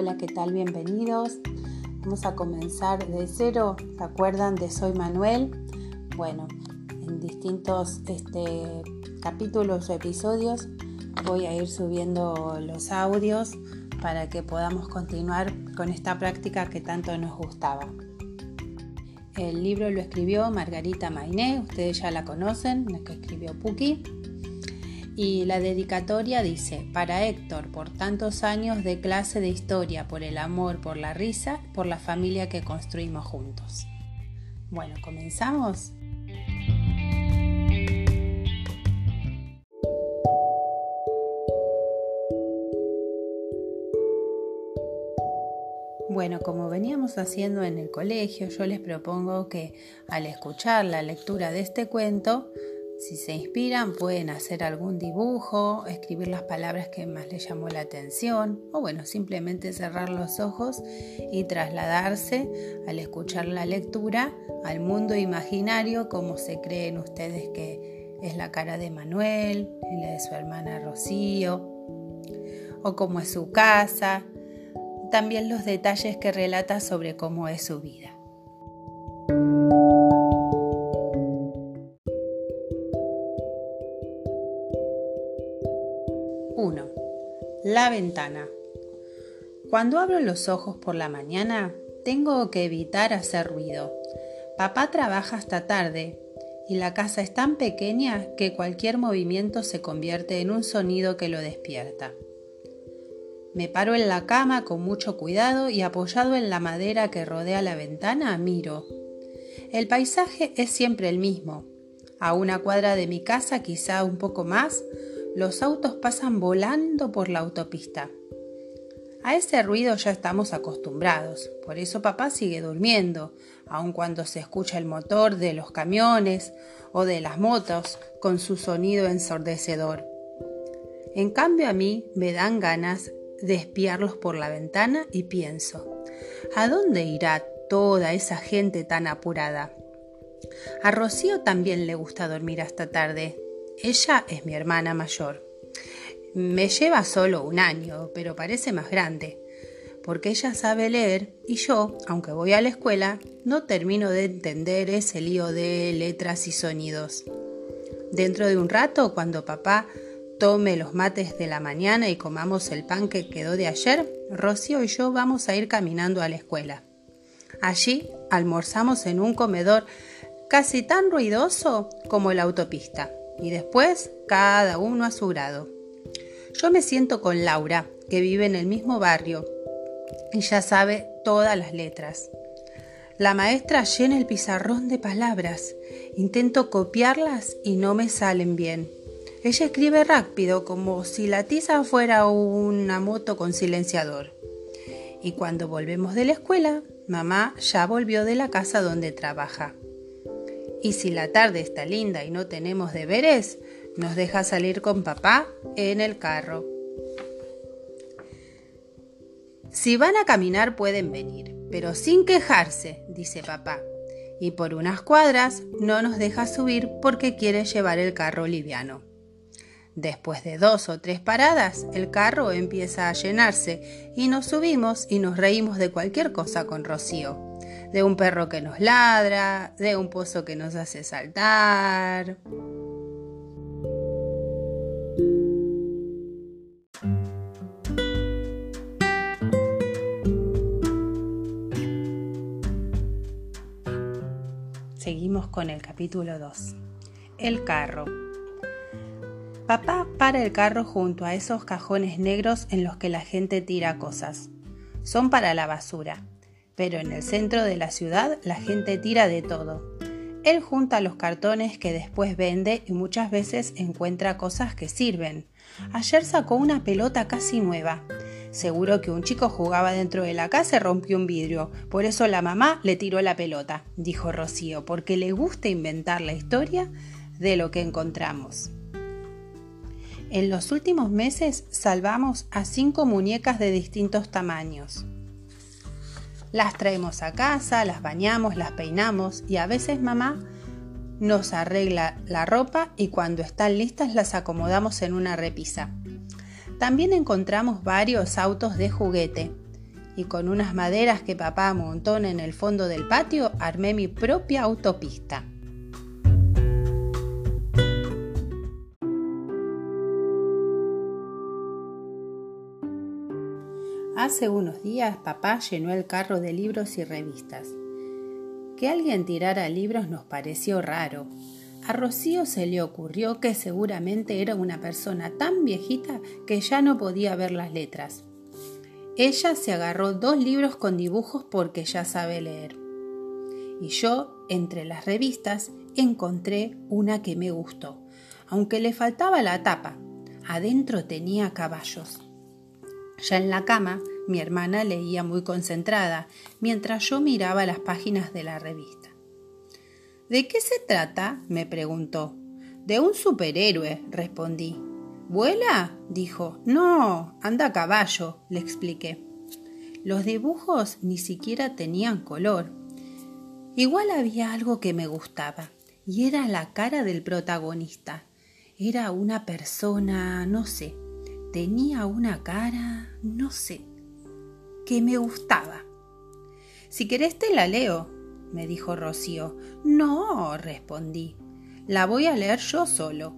Hola, ¿qué tal? Bienvenidos. Vamos a comenzar de cero. ¿Se acuerdan de Soy Manuel? Bueno, en distintos este, capítulos o episodios voy a ir subiendo los audios para que podamos continuar con esta práctica que tanto nos gustaba. El libro lo escribió Margarita Mainé, ustedes ya la conocen, la que escribió Puki. Y la dedicatoria dice, para Héctor, por tantos años de clase de historia, por el amor, por la risa, por la familia que construimos juntos. Bueno, ¿comenzamos? Bueno, como veníamos haciendo en el colegio, yo les propongo que al escuchar la lectura de este cuento, si se inspiran, pueden hacer algún dibujo, escribir las palabras que más les llamó la atención o bueno, simplemente cerrar los ojos y trasladarse al escuchar la lectura al mundo imaginario como se creen ustedes que es la cara de Manuel la de su hermana Rocío o cómo es su casa, también los detalles que relata sobre cómo es su vida. 1. La ventana. Cuando abro los ojos por la mañana, tengo que evitar hacer ruido. Papá trabaja hasta tarde y la casa es tan pequeña que cualquier movimiento se convierte en un sonido que lo despierta. Me paro en la cama con mucho cuidado y apoyado en la madera que rodea la ventana miro. El paisaje es siempre el mismo. A una cuadra de mi casa, quizá un poco más, los autos pasan volando por la autopista. A ese ruido ya estamos acostumbrados, por eso papá sigue durmiendo, aun cuando se escucha el motor de los camiones o de las motos con su sonido ensordecedor. En cambio a mí me dan ganas de espiarlos por la ventana y pienso, ¿a dónde irá toda esa gente tan apurada? A Rocío también le gusta dormir hasta tarde, ella es mi hermana mayor. Me lleva solo un año, pero parece más grande, porque ella sabe leer y yo, aunque voy a la escuela, no termino de entender ese lío de letras y sonidos. Dentro de un rato, cuando papá tome los mates de la mañana y comamos el pan que quedó de ayer, Rocío y yo vamos a ir caminando a la escuela. Allí almorzamos en un comedor casi tan ruidoso como la autopista y después cada uno a su grado. Yo me siento con Laura, que vive en el mismo barrio y ya sabe todas las letras. La maestra llena el pizarrón de palabras. Intento copiarlas y no me salen bien. Ella escribe rápido, como si la tiza fuera una moto con silenciador. Y cuando volvemos de la escuela, mamá ya volvió de la casa donde trabaja. Y si la tarde está linda y no tenemos deberes, nos deja salir con papá en el carro. Si van a caminar pueden venir, pero sin quejarse, dice papá. Y por unas cuadras no nos deja subir porque quiere llevar el carro liviano. Después de dos o tres paradas, el carro empieza a llenarse y nos subimos y nos reímos de cualquier cosa con Rocío de un perro que nos ladra, de un pozo que nos hace saltar. Seguimos con el capítulo 2. El carro. Papá para el carro junto a esos cajones negros en los que la gente tira cosas. Son para la basura pero en el centro de la ciudad la gente tira de todo. Él junta los cartones que después vende y muchas veces encuentra cosas que sirven. Ayer sacó una pelota casi nueva. Seguro que un chico jugaba dentro de la casa y rompió un vidrio. Por eso la mamá le tiró la pelota, dijo Rocío, porque le gusta inventar la historia de lo que encontramos. En los últimos meses salvamos a cinco muñecas de distintos tamaños. Las traemos a casa, las bañamos, las peinamos y a veces mamá nos arregla la ropa y cuando están listas las acomodamos en una repisa. También encontramos varios autos de juguete y con unas maderas que papá montó en el fondo del patio armé mi propia autopista. Hace unos días papá llenó el carro de libros y revistas. Que alguien tirara libros nos pareció raro. A Rocío se le ocurrió que seguramente era una persona tan viejita que ya no podía ver las letras. Ella se agarró dos libros con dibujos porque ya sabe leer. Y yo, entre las revistas, encontré una que me gustó, aunque le faltaba la tapa. Adentro tenía caballos. Ya en la cama, mi hermana leía muy concentrada, mientras yo miraba las páginas de la revista. ¿De qué se trata? me preguntó. De un superhéroe, respondí. ¿Vuela? dijo. No, anda a caballo, le expliqué. Los dibujos ni siquiera tenían color. Igual había algo que me gustaba, y era la cara del protagonista. Era una persona, no sé, tenía una cara, no sé, que me gustaba. Si querés te la leo, me dijo Rocío. No, respondí. La voy a leer yo solo.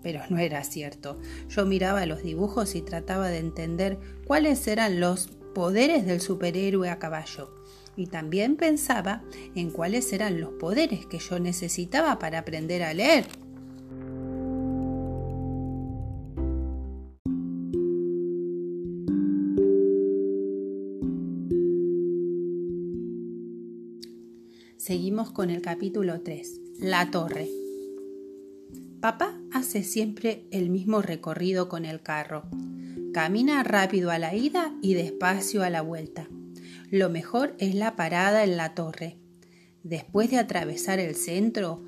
Pero no era cierto. Yo miraba los dibujos y trataba de entender cuáles eran los poderes del superhéroe a caballo. Y también pensaba en cuáles eran los poderes que yo necesitaba para aprender a leer. Con el capítulo 3, La torre. Papá hace siempre el mismo recorrido con el carro. Camina rápido a la ida y despacio a la vuelta. Lo mejor es la parada en la torre. Después de atravesar el centro,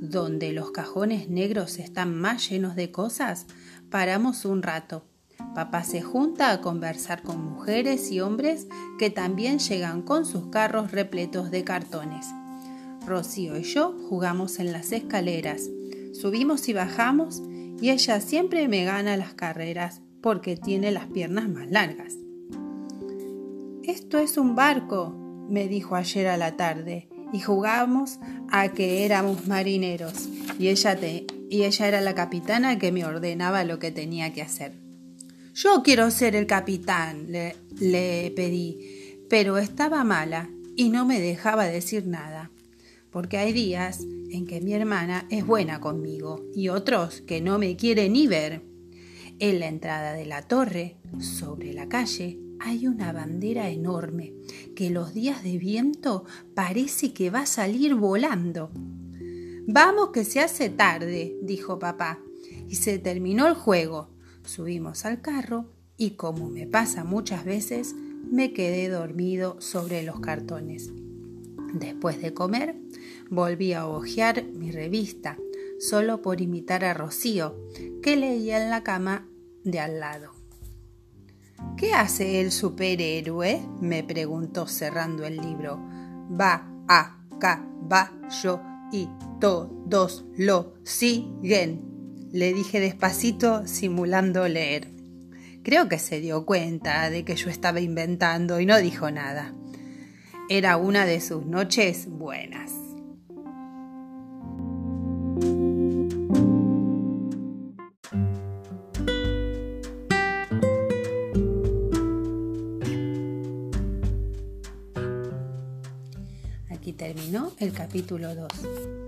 donde los cajones negros están más llenos de cosas, paramos un rato. Papá se junta a conversar con mujeres y hombres que también llegan con sus carros repletos de cartones. Rocío y yo jugamos en las escaleras, subimos y bajamos y ella siempre me gana las carreras porque tiene las piernas más largas. Esto es un barco, me dijo ayer a la tarde, y jugamos a que éramos marineros y ella, y ella era la capitana que me ordenaba lo que tenía que hacer. Yo quiero ser el capitán, le pedí, pero estaba mala y no me dejaba decir nada porque hay días en que mi hermana es buena conmigo y otros que no me quiere ni ver. En la entrada de la torre, sobre la calle, hay una bandera enorme que los días de viento parece que va a salir volando. Vamos que se hace tarde, dijo papá, y se terminó el juego. Subimos al carro y como me pasa muchas veces, me quedé dormido sobre los cartones. Después de comer, volví a hojear mi revista, solo por imitar a Rocío, que leía en la cama de al lado. ¿Qué hace el superhéroe? me preguntó cerrando el libro. Va a caballo y todos lo siguen, le dije despacito simulando leer. Creo que se dio cuenta de que yo estaba inventando y no dijo nada. Era una de sus noches buenas. El capítulo 2.